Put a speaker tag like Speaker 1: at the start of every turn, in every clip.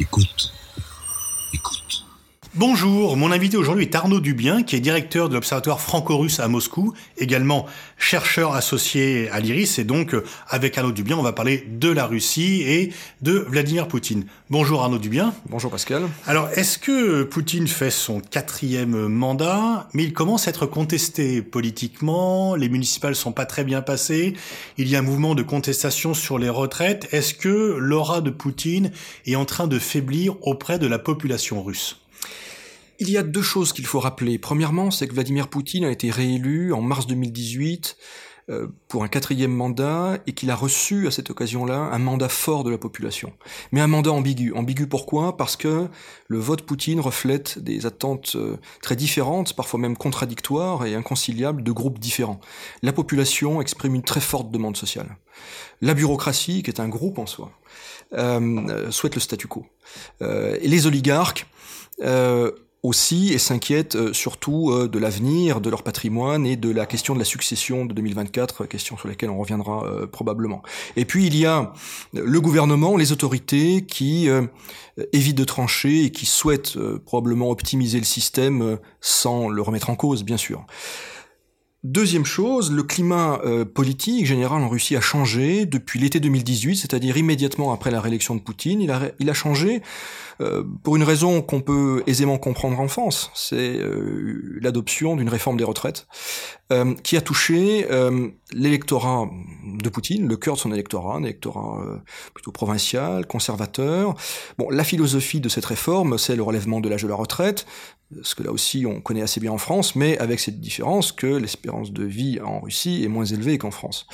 Speaker 1: Écoute.
Speaker 2: Bonjour, mon invité aujourd'hui est Arnaud Dubien, qui est directeur de l'Observatoire franco-russe à Moscou, également chercheur associé à l'IRIS, et donc euh, avec Arnaud Dubien, on va parler de la Russie et de Vladimir Poutine. Bonjour Arnaud Dubien.
Speaker 3: Bonjour Pascal.
Speaker 2: Alors, est-ce que Poutine fait son quatrième mandat, mais il commence à être contesté politiquement, les municipales sont pas très bien passées, il y a un mouvement de contestation sur les retraites, est-ce que l'aura de Poutine est en train de faiblir auprès de la population russe?
Speaker 3: Il y a deux choses qu'il faut rappeler. Premièrement, c'est que Vladimir Poutine a été réélu en mars 2018 euh, pour un quatrième mandat et qu'il a reçu à cette occasion-là un mandat fort de la population. Mais un mandat ambigu. Ambigu pourquoi? Parce que le vote Poutine reflète des attentes euh, très différentes, parfois même contradictoires et inconciliables de groupes différents. La population exprime une très forte demande sociale. La bureaucratie, qui est un groupe en soi, euh, souhaite le statu quo. et les oligarques aussi et s'inquiètent euh, surtout euh, de l'avenir de leur patrimoine et de la question de la succession de 2024, question sur laquelle on reviendra euh, probablement. Et puis il y a le gouvernement, les autorités qui évitent de trancher et qui souhaitent probablement optimiser le système sans le remettre en cause, bien sûr. Deuxième chose, le climat politique général en Russie a changé depuis l'été 2018, c'est-à-dire immédiatement après la réélection de Poutine. Il a, il a changé euh, pour une raison qu'on peut aisément comprendre en France, c'est euh, l'adoption d'une réforme des retraites euh, qui a touché l'électorat de Poutine, le cœur de son électorat, un électorat plutôt provincial, conservateur. Bon, la philosophie de cette réforme, c'est le relèvement de l'âge de la retraite, ce que là aussi on connaît assez bien en France, mais avec cette différence que l'espérance de vie en Russie est moins élevée qu'en France.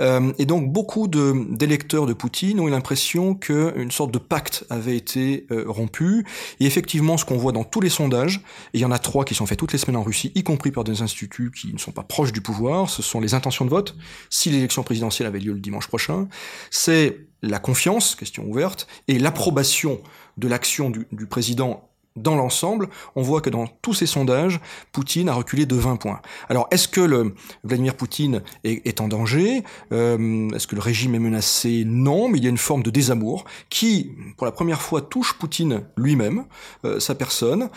Speaker 3: Euh, et donc beaucoup d'électeurs de, Poutine ont eu l'impression qu'une sorte de pacte avait été euh, rompu. Et effectivement, ce qu'on voit dans tous les sondages, et il y en a trois qui sont faits toutes les semaines en Russie, y compris par des instituts qui ne sont pas proches du pouvoir, ce sont les intentions de vote, si l'élection présidentielle avait lieu le dimanche prochain, c'est la confiance, question ouverte, et l'approbation de l'action du, du président dans l'ensemble, on voit que dans tous ces sondages, Poutine a reculé de 20 points. Alors, est-ce que le Vladimir Poutine est, en danger? Euh, Est-ce que le régime est menacé? Non, mais il y a une forme de désamour qui, pour la première fois, touche Poutine lui-même, euh, sa personne.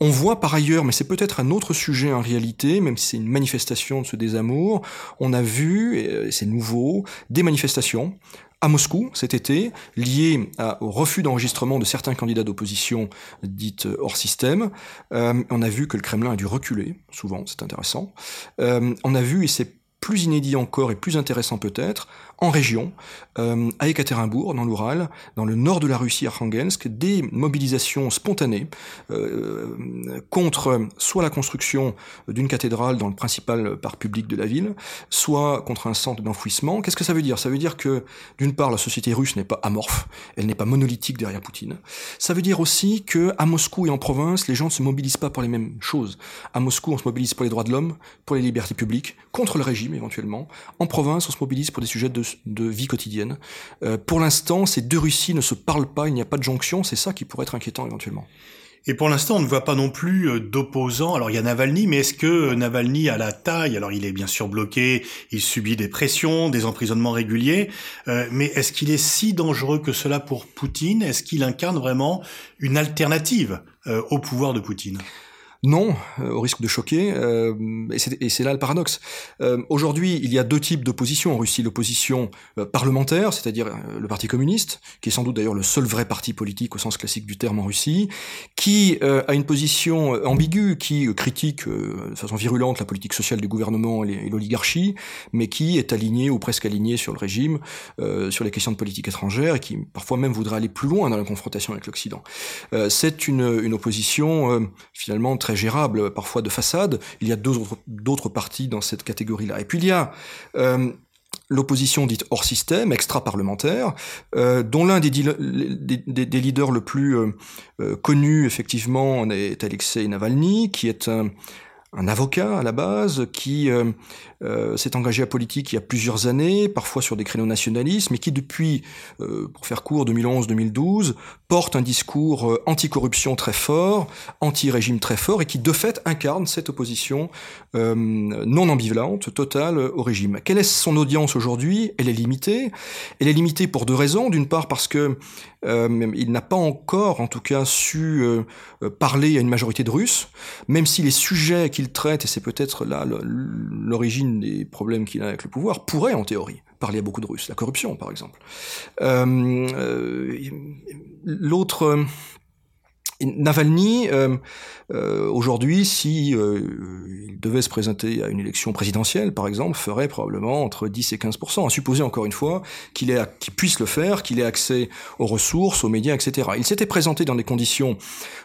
Speaker 3: On voit par ailleurs, mais c'est peut-être un autre sujet en réalité, même si c'est une manifestation de ce désamour, on a vu, et c'est nouveau, des manifestations à Moscou cet été, lié au refus d'enregistrement de certains candidats d'opposition dites hors système. Euh, on a vu que le Kremlin a dû reculer, souvent, c'est intéressant. Euh, on a vu, et c'est plus inédit encore et plus intéressant peut-être, en région, euh, à Ekaterinbourg, dans l'Oural, dans le nord de la Russie, Arkhangelsk, des mobilisations spontanées euh, contre soit la construction d'une cathédrale dans le principal parc public de la ville, soit contre un centre d'enfouissement. Qu'est-ce que ça veut dire? Ça veut dire que, d'une part, la société russe n'est pas amorphe, elle n'est pas monolithique derrière Poutine. Ça veut dire aussi que à Moscou et en province, les gens ne se mobilisent pas pour les mêmes choses. À Moscou, on se mobilise pour les droits de l'homme, pour les libertés publiques, contre le régime éventuellement. En province, on se mobilise pour des sujets de, vie quotidienne. Euh, pour l'instant, ces deux Russies ne se parlent pas, il n'y a pas de jonction, c'est ça qui pourrait être inquiétant éventuellement.
Speaker 2: Et pour l'instant, on ne voit pas non plus euh, d'opposants. Alors il y a Navalny, mais est-ce que euh, Navalny a la taille? Alors il est bien sûr bloqué, il subit des pressions, des emprisonnements réguliers, mais est-ce qu'il est si dangereux que cela pour Poutine? Est-ce qu'il incarne vraiment une alternative au pouvoir de Poutine?
Speaker 3: Non, euh, au risque de choquer, euh, et c'est là le paradoxe. Euh, aujourd'hui, il y a deux types d'opposition en Russie. L'opposition parlementaire, c'est-à-dire le Parti communiste, qui est sans doute d'ailleurs le seul vrai parti politique au sens classique du terme en Russie, qui a une position ambiguë, qui critique de façon virulente la politique sociale du gouvernement et l'oligarchie, mais qui est aligné ou presque aligné sur le régime, sur les questions de politique étrangère, et qui parfois même voudrait aller plus loin dans la confrontation avec l'Occident. c'est une, une opposition finalement très très gérable, parfois de façade. Il y a d'autres partis dans cette catégorie-là. Et puis il y a euh, l'opposition dite hors système, extra-parlementaire, euh, dont l'un des, des, leaders le plus euh, connu, effectivement, est Alexei Navalny, qui est un, avocat à la base qui euh, euh, s'est engagé à politique il y a plusieurs années, parfois sur des créneaux nationalistes, mais qui depuis, euh, pour faire court, 2011-2012, porte un discours euh, anti-corruption très fort, anti-régime très fort, et qui de fait incarne cette opposition euh, non ambivalente, totale au régime. Quelle est son audience aujourd'hui? Elle est limitée. Elle est limitée pour deux raisons. D'une part parce que euh, il n'a pas encore, en tout cas, su parler à une majorité de Russes, même si les sujets qu'il traite, et c'est peut-être là l'origine des problèmes qu'il a avec le pouvoir, pourraient en théorie parler à beaucoup de Russes, la corruption par exemple. Euh, euh, L'autre Navalny, euh, euh, aujourd'hui, si euh, il devait se présenter à une élection présidentielle, par exemple, ferait probablement entre 10 et 15% à supposer encore une fois qu'il qu puisse le faire, qu'il ait accès aux ressources, aux médias, etc. Il s'était présenté dans des conditions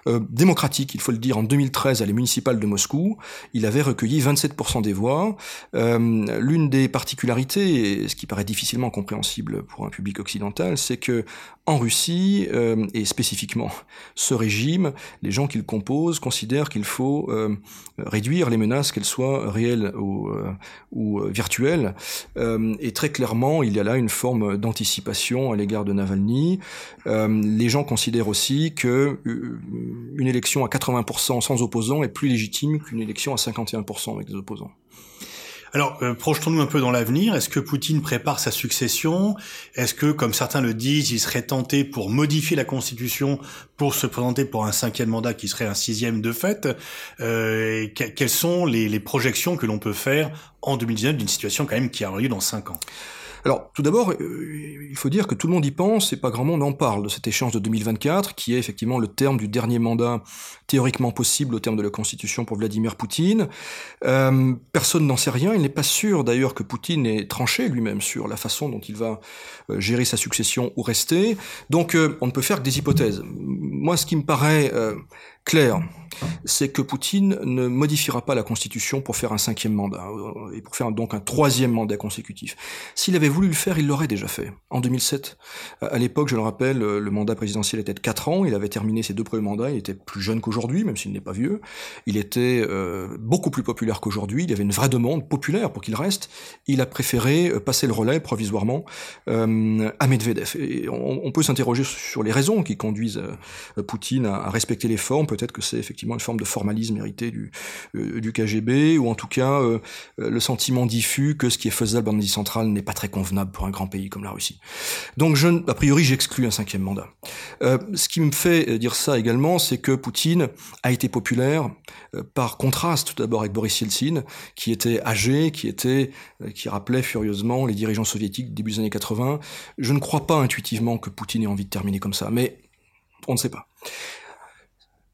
Speaker 3: euh, démocratiques, il faut le dire, en 2013 à les municipales de Moscou. Il avait recueilli 27% des voix. Euh, l'une des particularités, et ce qui paraît difficilement compréhensible pour un public occidental, c'est que en Russie, euh, et spécifiquement ce régime, les gens qui le composent considèrent qu'il faut euh, réduire les menaces, qu'elles soient réelles ou, euh, ou virtuelles. et très clairement, il y a là une forme d'anticipation à l'égard de Navalny. les gens considèrent aussi que une élection à 80% sans opposants est plus légitime qu'une élection à 51% avec des opposants.
Speaker 2: Alors, euh, projetons-nous un peu dans l'avenir. Est-ce que Poutine prépare sa succession? Est-ce que, comme certains le disent, il serait tenté pour modifier la Constitution pour se présenter pour un cinquième mandat qui serait un sixième de fait? Euh, Quelles sont les, les projections que l'on peut faire en 2019 d'une situation quand même qui a lieu dans cinq ans?
Speaker 3: Alors, tout d'abord, euh, il faut dire que tout le monde y pense et pas grand monde en parle de cet échange de 2024, qui est effectivement le terme du dernier mandat théoriquement possible au terme de la Constitution pour Vladimir Poutine. Euh, personne n'en sait rien. Il n'est pas sûr d'ailleurs que Poutine ait tranché lui-même sur la façon dont il va euh, gérer sa succession ou rester. Donc, on ne peut faire que des hypothèses. Moi, ce qui me paraît clair, c'est que Poutine ne modifiera pas la Constitution pour faire un cinquième mandat, euh, et pour faire donc un troisième mandat consécutif. S'il avait voulu le faire, il l'aurait déjà fait. En 2007, à l'époque, je le rappelle, le mandat présidentiel était de 4 ans, il avait terminé ses deux premiers mandats, il était plus jeune qu'aujourd'hui, même s'il n'est pas vieux, il était euh, beaucoup plus populaire qu'aujourd'hui, il y avait une vraie demande populaire pour qu'il reste, il a préféré euh, passer le relais provisoirement euh, à Medvedev. Et on, peut s'interroger sur les raisons qui conduisent Poutine à respecter les formes, peut-être que c'est effectivement une forme de formalisme hérité du, euh, du KGB, ou en tout cas euh, le sentiment diffus que ce qui est faisable en Asie centrale n'est pas très convenable pour un grand pays comme la Russie. Donc, je, a priori, j'exclus un cinquième mandat. Euh, ce qui me fait dire ça également, c'est que Poutine a été populaire par contraste tout d'abord avec Boris Yeltsin, qui était âgé, qui était, qui rappelait furieusement les dirigeants soviétiques début des années 80. Je ne crois pas intuitivement que Poutine ait envie de terminer comme ça, mais on ne sait pas.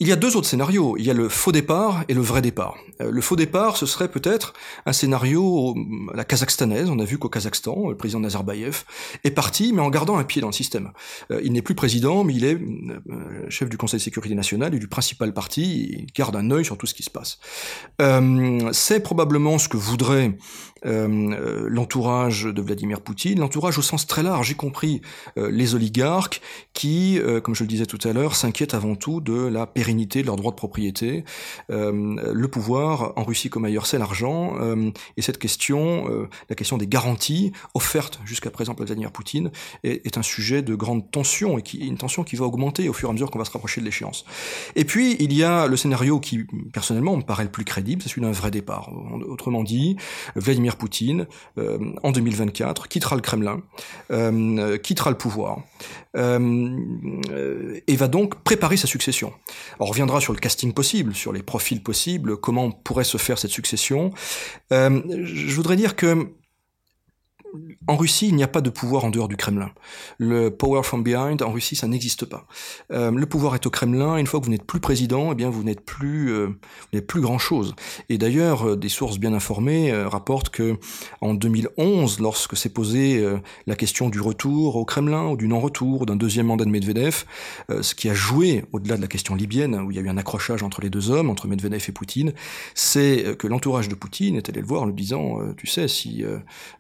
Speaker 3: Il y a deux autres scénarios. Il y a le faux départ et le vrai départ. Euh, le faux départ, ce serait peut-être un scénario à la kazakhstanaise. On a vu qu'au Kazakhstan, le président Nazarbayev est parti, mais en gardant un pied dans le système. Euh, il n'est plus président, mais il est euh, chef du Conseil de sécurité nationale et du principal parti. Il garde un œil sur tout ce qui se passe. C'est probablement ce que voudrait l'entourage de Vladimir Poutine, l'entourage au sens très large, y compris les oligarques, qui, comme je le disais tout à l'heure, s'inquiètent avant tout de la pérennité de leurs droits de propriété. Euh, le pouvoir, en Russie comme ailleurs, c'est l'argent. Euh, et cette question, euh, la question des garanties offertes jusqu'à présent par Vladimir Poutine, est, est, un sujet de grande tension, et qui, une tension qui va augmenter au fur et à mesure qu'on va se rapprocher de l'échéance. Et puis, il y a le scénario qui, personnellement, me paraît le plus crédible, c'est celui d'un vrai départ. Autrement dit, Vladimir Poutine, en 2024, quittera le Kremlin, quittera le pouvoir, et va donc préparer sa succession. On reviendra sur le casting possible, sur les profils possibles, comment pourrait se faire cette succession. Euh, je voudrais dire que en Russie, il n'y a pas de pouvoir en dehors du Kremlin. Le power from behind, en Russie, ça n'existe pas. Euh, le pouvoir est au Kremlin. Une fois que vous n'êtes plus président, eh bien, vous n'êtes plus, euh, n'êtes plus grand chose. Et d'ailleurs, euh, des sources bien informées rapportent que en 2011, lorsque s'est posée la question du retour au Kremlin ou du non-retour d'un deuxième mandat de Medvedev, ce qui a joué au-delà de la question libyenne, où il y a eu un accrochage entre les deux hommes, entre Medvedev et Poutine, c'est que l'entourage de Poutine est allé le voir en lui disant, tu sais, si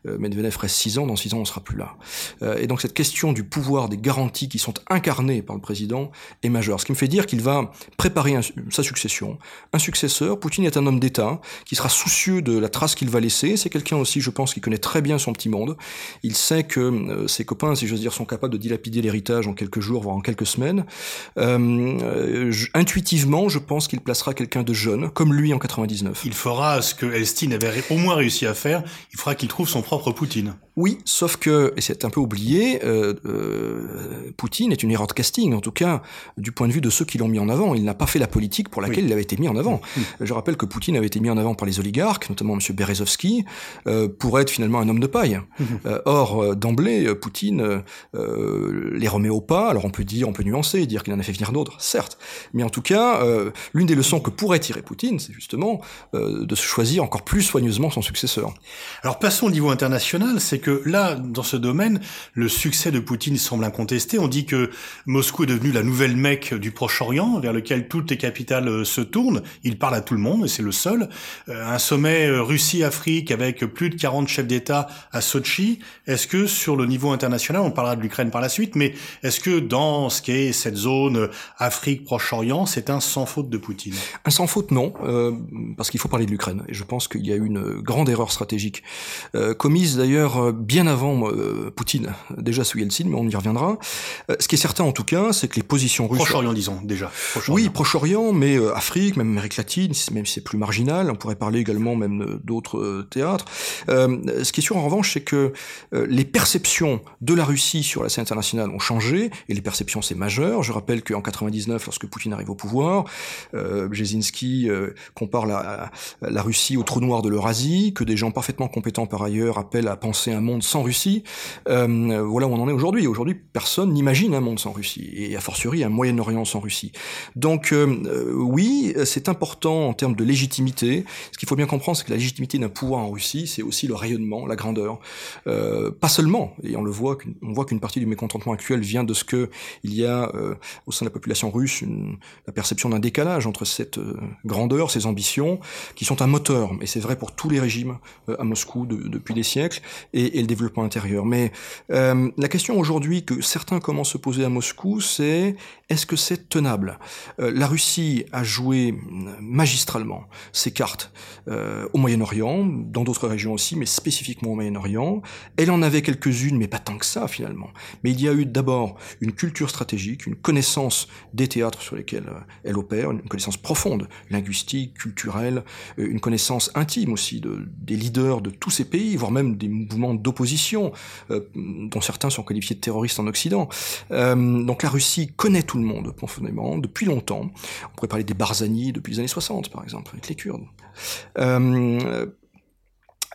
Speaker 3: Medvedev ferait six ans, dans six ans on sera plus là. Euh, et donc cette question du pouvoir, des garanties qui sont incarnées par le président est majeure. Ce qui me fait dire qu'il va préparer sa succession. Un successeur, Poutine est un homme d'État qui sera soucieux de la trace qu'il va laisser. C'est quelqu'un aussi, je pense, qui connaît très bien son petit monde. Il sait que euh, ses copains, si j'ose dire, sont capables de dilapider l'héritage en quelques jours, voire en quelques semaines. Euh, intuitivement, je pense qu'il placera quelqu'un de jeune, comme lui en 99.
Speaker 2: Il fera ce que Elstine avait au moins réussi à faire. Il fera qu'il trouve son propre Poutine.
Speaker 3: Oui, sauf que, et c'est un peu oublié, euh, euh, Poutine est une erreur de casting, en tout cas du point de vue de ceux qui l'ont mis en avant. Il n'a pas fait la politique pour laquelle il avait été mis en avant. Mmh. Je rappelle que Poutine avait été mis en avant par les oligarques, notamment M. Berezovski, euh, pour être finalement un homme de paille. Euh, or, d'emblée, Poutine les remet au pas. Alors on peut dire, on peut nuancer, dire qu'il en a fait venir d'autres, certes. Mais en tout cas, l'une des leçons que pourrait tirer Poutine, c'est justement de choisir encore plus soigneusement son successeur.
Speaker 2: Alors passons au niveau international, c'est que là, dans ce domaine, le succès de Poutine semble incontesté. On dit que Moscou est devenu la nouvelle Mecque du Proche-Orient, vers lequel toutes les capitales euh, se tournent. Il parle à tout le monde, et c'est le seul. Euh, un sommet euh, Russie-Afrique avec plus de 40 chefs d'État à Sochi. Est-ce que sur le niveau international, on parlera de l'Ukraine par la suite, mais est-ce que dans ce qu'est cette zone Afrique-Proche-Orient, c'est un sans faute de Poutine?
Speaker 3: Un sans faute, non, parce qu'il faut parler de l'Ukraine. Et je pense qu'il y a une grande erreur stratégique, commise d'ailleurs bien avant euh, Poutine, déjà sous Yeltsin, mais on y reviendra. Euh, ce qui est certain en tout cas, c'est que les positions russes...
Speaker 2: Proche-Orient, disons, déjà.
Speaker 3: oui, Proche-Orient, mais euh, Afrique, même Amérique latine, même si c'est plus marginal, on pourrait parler également même d'autres théâtres. ce qui est sûr en revanche, c'est que les perceptions de la Russie sur la scène internationale ont changé, et les perceptions c'est majeur. Je rappelle qu'en 99, lorsque Poutine arrive au pouvoir, Brzezinski compare la, la Russie au trou noir de l'Eurasie, que des gens parfaitement compétents par ailleurs appellent à penser un monde sans Russie. Euh, voilà où on en est aujourd'hui. Aujourd'hui, personne n'imagine un monde sans Russie, et a fortiori un Moyen-Orient sans Russie. Donc euh, euh, oui, c'est important en termes de légitimité. Ce qu'il faut bien comprendre, c'est que la légitimité d'un pouvoir en Russie, c'est aussi le rayonnement, la grandeur. pas seulement, et on le voit, on voit qu'une partie du mécontentement actuel vient de ce que il y a au sein de la population russe une, la perception d'un décalage entre cette grandeur, ces ambitions, qui sont un moteur. Et c'est vrai pour tous les régimes à Moscou depuis des siècles. Et, et le développement intérieur. Mais euh, la question aujourd'hui que certains commencent à se poser à Moscou, c'est est-ce que c'est tenable? Euh, La Russie a joué magistralement ses cartes euh, au Moyen-Orient, dans d'autres régions aussi, mais spécifiquement au Moyen-Orient. Elle en avait quelques-unes, mais pas tant que ça finalement. Mais il y a eu d'abord une culture stratégique, une connaissance des théâtres sur lesquels euh, elle opère, une connaissance profonde, linguistique, culturelle, euh, une connaissance intime aussi de, des leaders de tous ces pays, voire même des mouvements d'opposition, euh, dont certains sont qualifiés de terroristes en Occident. Euh, donc la Russie connaît tout le monde profondément, depuis longtemps. On pourrait parler des Barzani depuis les années 60, par exemple, avec les Kurdes. Euh,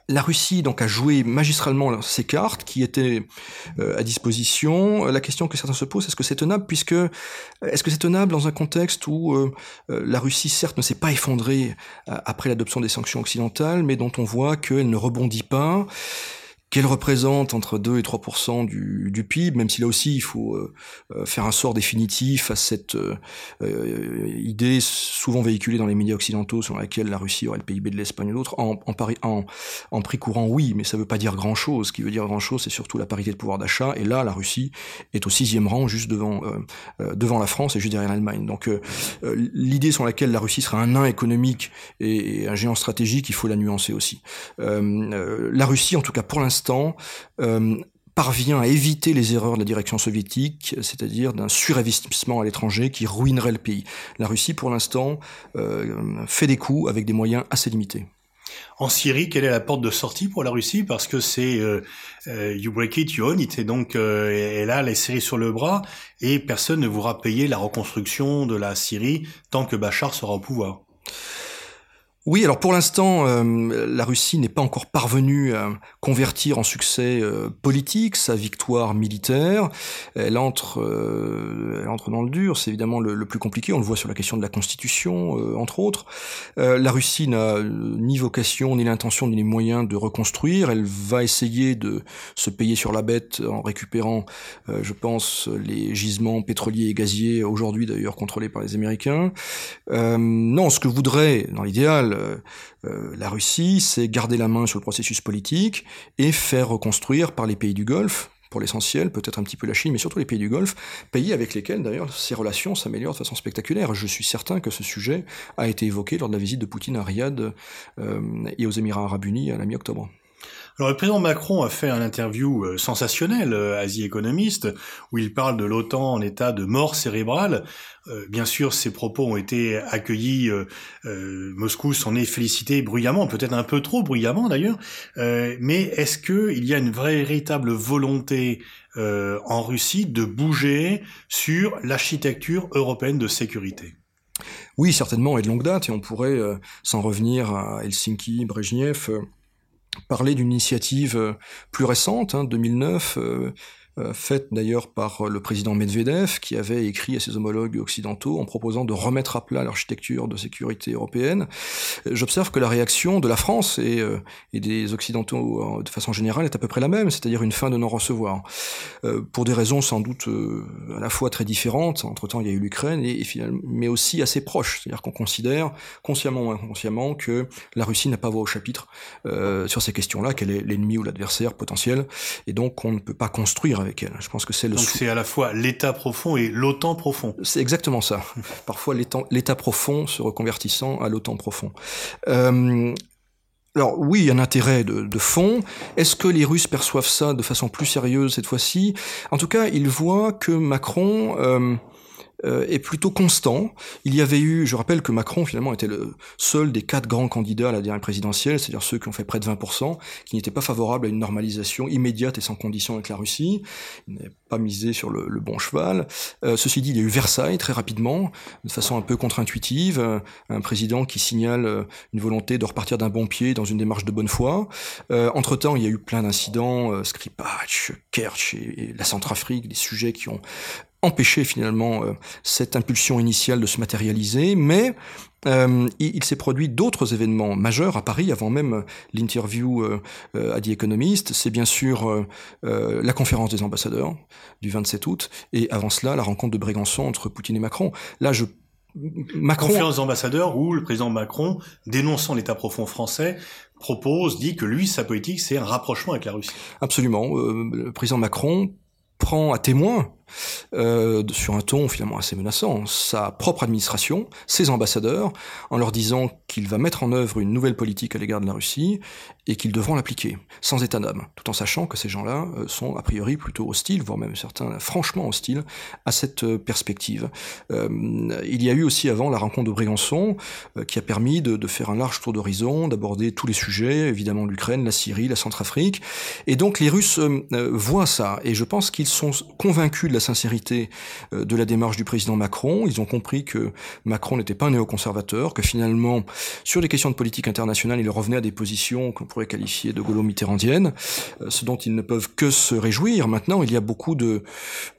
Speaker 3: la Russie donc a joué magistralement ses cartes qui étaient à disposition. La question que certains se posent, est-ce que c'est tenable puisque est-ce que c'est tenable dans un contexte où la Russie certes ne s'est pas effondrée après l'adoption des sanctions occidentales, mais dont on voit qu'elle ne rebondit pas qu'elle représente entre 2 et 3 du, du, PIB, même si là aussi il faut euh, euh, faire un sort définitif à cette euh, idée souvent véhiculée dans les médias occidentaux selon laquelle la Russie aurait le PIB de l'Espagne ou d'autres. En, en, en, prix courant, oui, mais ça veut pas dire grand-chose. Ce qui veut dire grand-chose, c'est surtout la parité de pouvoir d'achat. Et là, la Russie est au sixième rang, juste devant, devant la France et juste derrière l'Allemagne. Donc l'idée sur laquelle la Russie sera un nain économique et, un géant stratégique, il faut la nuancer aussi. la Russie, en tout cas pour l'instant, euh, parvient à éviter les erreurs de la direction soviétique, c'est-à-dire d'un surinvestissement à l'étranger qui ruinerait le pays. La Russie, pour l'instant, euh, fait des coups avec des moyens assez limités.
Speaker 2: En Syrie, quelle est la porte de sortie pour la Russie? Parce que c'est euh, you break it, you own it, et donc elle a les séries sur le bras, et personne ne voudra payer la reconstruction de la Syrie tant que Bachar sera au pouvoir.
Speaker 3: Oui, alors pour l'instant, euh, la Russie n'est pas encore parvenue à convertir en succès euh, politique sa victoire militaire. Elle entre, euh, elle entre dans le dur, c'est évidemment le, plus compliqué. On le voit sur la question de la constitution, entre autres. la Russie n'a ni vocation, ni l'intention, ni les moyens de reconstruire. Elle va essayer de se payer sur la bête en récupérant, je pense, les gisements pétroliers et gaziers, aujourd'hui d'ailleurs contrôlés par les Américains. non, ce que voudrait, dans l'idéal, euh, euh, la Russie, c'est garder la main sur le processus politique et faire reconstruire par les pays du Golfe, pour l'essentiel, peut-être un petit peu la Chine, mais surtout les pays du Golfe, pays avec lesquels d'ailleurs ces relations s'améliorent de façon spectaculaire. Je suis certain que ce sujet a été évoqué lors de la visite de Poutine à Riyad et aux Émirats arabes unis à la mi-octobre.
Speaker 2: Alors le président Macron a fait un interview euh, sensationnel euh, Asie économiste où il parle de l'OTAN en état de mort cérébrale. Euh, bien sûr, ces propos ont été accueillis. Moscou s'en est félicité bruyamment, peut-être un peu trop bruyamment d'ailleurs. mais est-ce que il y a une véritable volonté en Russie de bouger sur l'architecture européenne de sécurité?
Speaker 3: Oui, certainement, et de longue date. Et on pourrait s'en revenir à Helsinki, Brezhnev parler d'une initiative euh, plus récente, hein, 2009, euh, faite d'ailleurs par le président Medvedev, qui avait écrit à ses homologues occidentaux en proposant de remettre à plat l'architecture de sécurité européenne. J'observe que la réaction de la France et, euh, et, des occidentaux de façon générale est à peu près la même, c'est-à-dire une fin de non-recevoir. Euh, pour des raisons sans doute euh, à la fois très différentes, entre-temps il y a eu l'Ukraine, et, mais aussi assez proches, c'est-à-dire qu'on considère, consciemment ou inconsciemment, que la Russie n'a pas voix au chapitre sur ces questions-là, qu'elle est l'ennemi ou l'adversaire potentiel, et donc on ne peut pas construire avec elle. Je pense que c'est le.
Speaker 2: Donc c'est à la fois l'État profond et l'OTAN profond.
Speaker 3: C'est exactement ça. Parfois l'État profond se reconvertissant à l'OTAN profond. Euh, alors oui, il y a un intérêt de, de fond. Est-ce que les Russes perçoivent ça de façon plus sérieuse cette fois-ci? En tout cas, ils voient que Macron euh, euh, est plutôt constant. Il y avait eu, je rappelle que Macron finalement était le seul des quatre grands candidats à la dernière présidentielle, c'est-à-dire ceux qui ont fait près de 20%, qui n'étaient pas favorables à une normalisation immédiate et sans condition avec la Russie. Il n'avait pas misé sur le, bon cheval. Euh, ceci dit, il y a eu Versailles très rapidement, de façon un peu contre-intuitive, un président qui signale euh, une volonté de repartir d'un bon pied dans une démarche de bonne foi. Euh, entre-temps, il y a eu plein d'incidents, Skripal, Kerch et, et la Centrafrique, des sujets qui ont empêcher finalement euh, cette impulsion initiale de se matérialiser, mais euh, il, il s'est produit d'autres événements majeurs à Paris avant même l'interview euh, euh à The Economist. C'est bien sûr la conférence des ambassadeurs du 27 août, et avant cela la rencontre de Brégançon entre Poutine et Macron. Là, je
Speaker 2: Macron... Conférence d'ambassadeurs où le président Macron, dénonçant l'état profond français, propose, dit que lui, sa politique, c'est un rapprochement avec la Russie.
Speaker 3: Absolument. le président Macron prend à témoin euh, sur un ton finalement assez menaçant, sa propre administration, ses ambassadeurs, en leur disant qu'il va mettre en œuvre une nouvelle politique à l'égard de la Russie et qu'ils devront l'appliquer, sans état d'âme, tout en sachant que ces gens-là euh, sont a priori plutôt hostiles, voire même certains franchement hostiles à cette euh, perspective. Il y a eu aussi avant la rencontre de Brégançon, qui a permis de, de, faire un large tour d'horizon, d'aborder tous les sujets, évidemment l'Ukraine, la Syrie, la Centrafrique, et donc les Russes voient ça, et je pense qu'ils sont convaincus de la sincérité de la démarche du président Macron, ils ont compris que Macron n'était pas un néoconservateur, que finalement, sur les questions de politique internationale, il revenait à des positions qu'on pourrait qualifier de gaulo-mitterrandienne, euh, ce dont ils ne peuvent que se réjouir. Maintenant, il y a beaucoup de,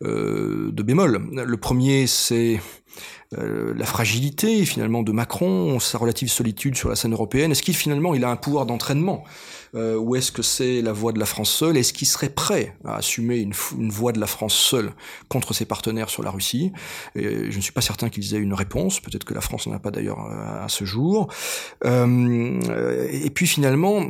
Speaker 3: euh, de bémols. Le premier, c'est euh, la fragilité finalement de Macron, sa relative solitude sur la scène européenne. Est-ce qu'il finalement il a un pouvoir d'entraînement euh, ou est-ce que c'est la voix de la France seule? Est-ce qu'il serait prêt à assumer une, voix de la France seule contre ses partenaires sur la Russie? Je ne suis pas certain qu'ils aient une réponse. Peut-être que la France n'en a pas d'ailleurs à, ce jour. Euh, et puis finalement,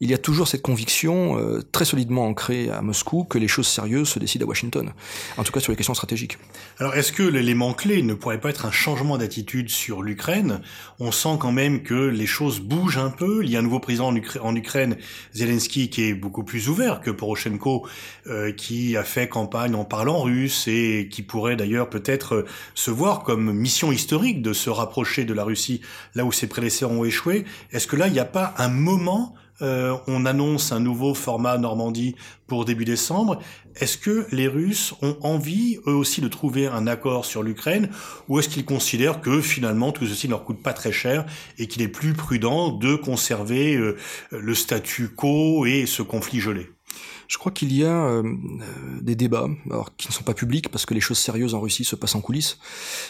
Speaker 3: il y a toujours cette conviction très solidement ancrée à Moscou que les choses sérieuses se décident à Washington. En tout cas sur les questions stratégiques.
Speaker 2: Alors est-ce que l'élément clé ne pourrait pas être un changement d'attitude sur l'Ukraine On sent quand même que les choses bougent un peu. Il y a un nouveau président en Ukraine, Zelensky, qui est beaucoup plus ouvert que Poroshenko, euh, qui a fait campagne en parlant russe et qui pourrait d'ailleurs peut-être euh, se voir comme mission historique de se rapprocher de la Russie là où ses prédécesseurs ont échoué. Est-ce que là, il n'y a pas un moment euh, on annonce un nouveau format Normandie pour début décembre. Est-ce que les Russes ont envie, eux aussi, de trouver un accord sur l'Ukraine, ou est-ce qu'ils considèrent que finalement tout ceci ne leur coûte pas très cher et qu'il est plus prudent de conserver euh, le statu quo et ce conflit gelé?
Speaker 3: Je crois qu'il y a euh, des débats, alors qui ne sont pas publics parce que les choses sérieuses en Russie se passent en coulisses,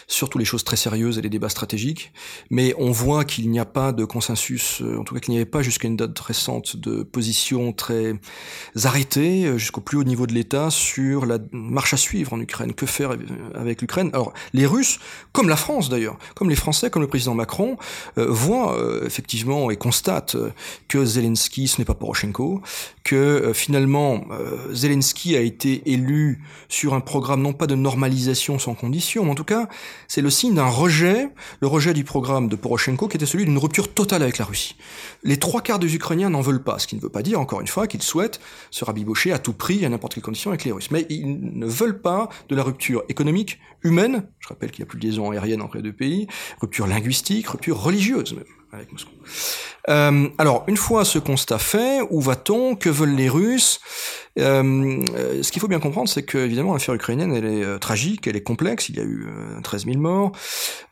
Speaker 3: surtout les choses très sérieuses et les débats stratégiques. Mais on voit qu'il n'y a pas de consensus, euh, en tout cas qu'il n'y avait pas jusqu'à une date récente de position très arrêtée euh, jusqu'au plus haut niveau de l'État sur la marche à suivre en Ukraine. Que faire avec l'Ukraine? Alors les Russes, comme la France d'ailleurs, comme les Français, comme le président Macron, voient effectivement et constatent que Zelensky ce n'est pas Poroshenko, que finalement euh, Zelensky a été élu sur un programme non pas de normalisation sans condition, mais en tout cas, c'est le signe d'un rejet, le rejet du programme de Poroshenko qui était celui d'une rupture totale avec la Russie. Les trois quarts des Ukrainiens n'en veulent pas, ce qui ne veut pas dire, encore une fois, qu'ils souhaitent se rabibocher à tout prix, à n'importe quelle condition avec les Russes. Mais ils ne veulent pas de la rupture économique, humaine, je rappelle qu'il n'y a plus de liaison aérienne entre les deux pays, rupture linguistique, rupture religieuse même Euh, alors, une fois ce constat fait, où va-t-on? Que veulent les Russes? Euh, ce qu'il faut bien comprendre, c'est que évidemment l'affaire ukrainienne, elle est euh, tragique, elle est complexe. Il y a eu 13 000 morts.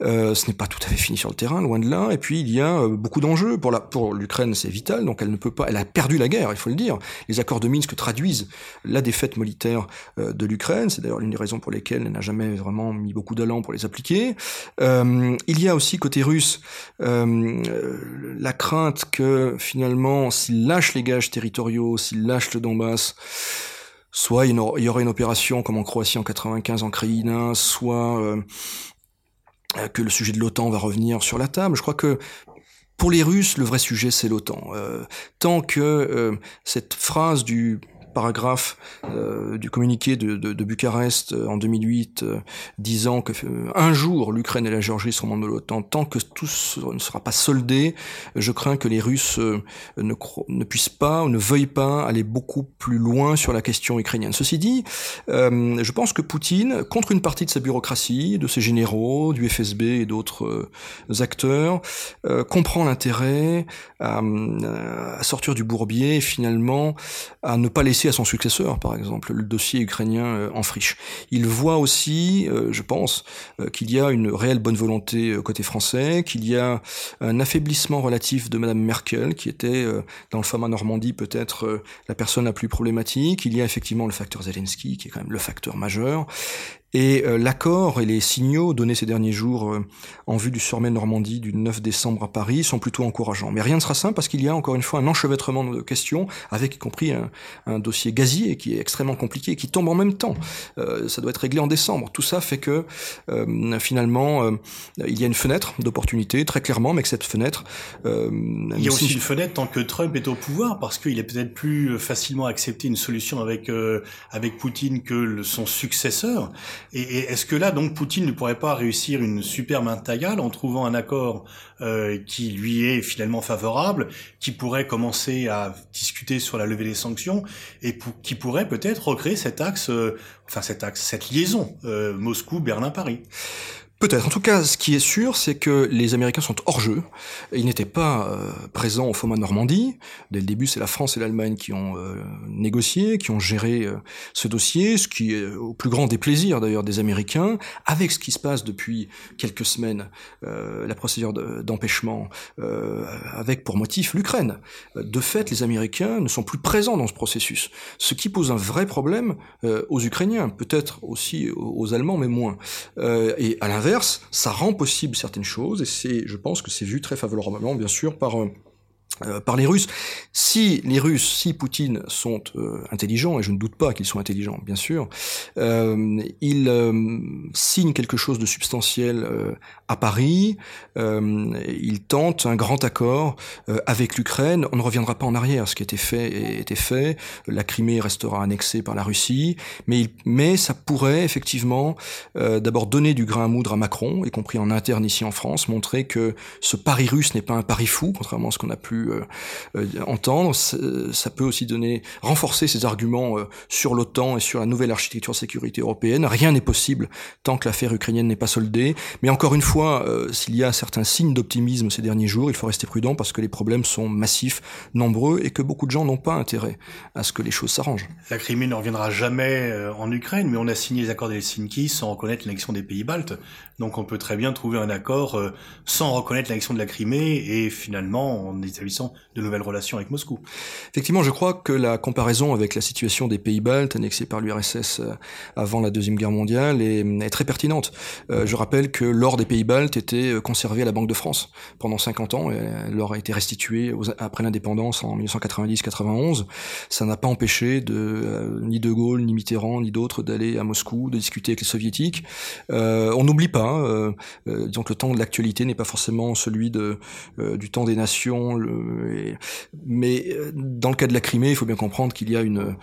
Speaker 3: ce n'est pas tout à fait fini sur le terrain, loin de là. Et puis il y a beaucoup d'enjeux pour la pour l'Ukraine, c'est vital. Donc elle ne peut pas, elle a perdu la guerre, il faut le dire. Les accords de Minsk traduisent la défaite militaire de l'Ukraine. C'est d'ailleurs l'une des raisons pour lesquelles elle n'a jamais vraiment mis beaucoup d'allant pour les appliquer. il y a aussi côté russe la crainte que finalement, s'il lâche les gages territoriaux, s'il lâche le Donbass, soit il y aurait une opération comme en Croatie en 95 en Krajina, soit euh, que le sujet de l'OTAN va revenir sur la table. Je crois que pour les Russes, le vrai sujet, c'est l'OTAN. Euh, tant que euh, cette phrase du paragraphe euh, du communiqué de, Bucarest euh, en 2008 euh, disant que un jour l'Ukraine et la Géorgie seront membres de l'OTAN, tant que tout ne sera pas soldé, je crains que les Russes ne, puissent pas ou ne veuillent pas aller beaucoup plus loin sur la question ukrainienne. Ceci dit, je pense que Poutine, contre une partie de sa bureaucratie, de ses généraux, du FSB et d'autres acteurs, comprend l'intérêt à sortir du bourbier et finalement à ne pas laisser à son successeur, par exemple, le dossier ukrainien euh, en friche. Il voit aussi, euh, je pense, euh, qu'il y a une réelle bonne volonté côté français, qu'il y a un affaiblissement relatif de Madame Merkel, qui était dans le format Normandie peut-être la personne la plus problématique. Il y a effectivement le facteur Zelensky, qui est quand même le facteur majeur. Et euh, l'accord et les signaux donnés ces derniers jours euh, en vue du sommet Normandie du 9 décembre à Paris sont plutôt encourageants. Mais rien ne sera simple parce qu'il y a encore une fois un enchevêtrement de questions, avec y compris un, dossier gazier qui est extrêmement compliqué et qui tombe en même temps. Euh, ça doit être réglé en décembre. Tout ça fait que finalement il y a une fenêtre d'opportunité très clairement, mais que cette fenêtre.
Speaker 2: il y a aussi une fenêtre tant que Trump est au pouvoir parce qu'il est peut-être plus facilement accepté une solution avec avec Poutine que le, son successeur. Et, est-ce que là, donc, Poutine ne pourrait pas réussir une superbe intagale en trouvant un accord euh, qui lui est finalement favorable, qui pourrait commencer à discuter sur la levée des sanctions et qui pourrait peut-être recréer cet axe, euh, enfin cet axe, cette liaison euh, Moscou-Berlin-Paris?
Speaker 3: Peut-être. En tout cas, ce qui est sûr, c'est que les Américains sont hors jeu. Ils n'étaient pas euh, présents au format Normandie. Dès le début, c'est la France et l'Allemagne qui ont euh, négocié, qui ont géré euh, ce dossier, ce qui est au plus grand déplaisir d'ailleurs des Américains, avec ce qui se passe depuis quelques semaines, la procédure d'empêchement, avec pour motif l'Ukraine. De fait, les Américains ne sont plus présents dans ce processus, ce qui pose un vrai problème aux Ukrainiens, peut-être aussi aux Allemands, mais moins. et à l'inverse, ça rend possible certaines choses, et c'est, je pense que c'est vu très favorablement, bien sûr, par euh, euh, par les Russes. Si les Russes, si Poutine sont euh, intelligents, et je ne doute pas qu'ils sont intelligents, bien sûr, euh, ils euh, signent quelque chose de substantiel à Paris, ils tentent un grand accord avec l'Ukraine. On ne reviendra pas en arrière, ce qui a été fait été fait. La Crimée restera annexée par la Russie, mais, mais ça pourrait effectivement d'abord donner du grain à moudre à Macron, y compris en interne ici en France, montrer que ce pari russe n'est pas un pari fou, contrairement à ce qu'on a pu euh, euh, entendre. Ça peut aussi donner, renforcer ses arguments euh, sur l'OTAN et sur la nouvelle architecture de sécurité européenne. Rien n'est possible tant que l'affaire ukrainienne n'est pas soldée. Mais encore une fois, s'il y a certains signes d'optimisme ces derniers jours, il faut rester prudent parce que les problèmes sont massifs, nombreux et que beaucoup de gens n'ont pas intérêt à ce que les choses s'arrangent.
Speaker 2: La Crimée ne reviendra jamais en Ukraine, mais on a signé les accords d'Helsinki sans reconnaître l'annexion des pays baltes. Donc on peut très bien trouver un accord sans reconnaître l'annexion de la Crimée et finalement on établit de nouvelles relations avec Moscou.
Speaker 3: Effectivement, je crois que la comparaison avec la situation des pays baltes annexés par l'URSS euh, avant la Deuxième Guerre mondiale est, très pertinente. Euh, je rappelle que l'or des pays baltes était conservé à la Banque de France pendant 50 ans. L'or a été restitué après l'indépendance en 1990-91. Ça n'a pas empêché ni De Gaulle, ni Mitterrand, ni d'autres d'aller à Moscou, de discuter avec les soviétiques. on n'oublie pas, euh, disons que le temps de l'actualité n'est pas forcément celui du temps des nations, mais euh, dans le cas de la Crimée, il faut bien comprendre qu'il y a une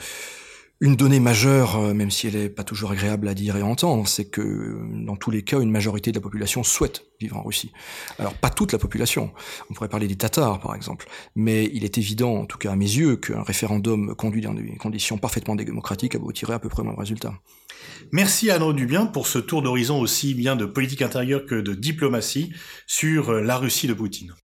Speaker 3: une donnée majeure, euh, même si elle n'est pas toujours agréable à dire et à entendre, c'est que dans tous les cas, une majorité de la population souhaite vivre en Russie. Alors pas toute la population, on pourrait parler des Tatars par exemple, mais il est évident, en tout cas à mes yeux, qu'un référendum conduit dans des conditions parfaitement démocratiques aboutirait à peu près au même résultat.
Speaker 2: Merci Arnaud Dubien pour ce tour d'horizon aussi bien de politique intérieure que de diplomatie sur la Russie de Poutine.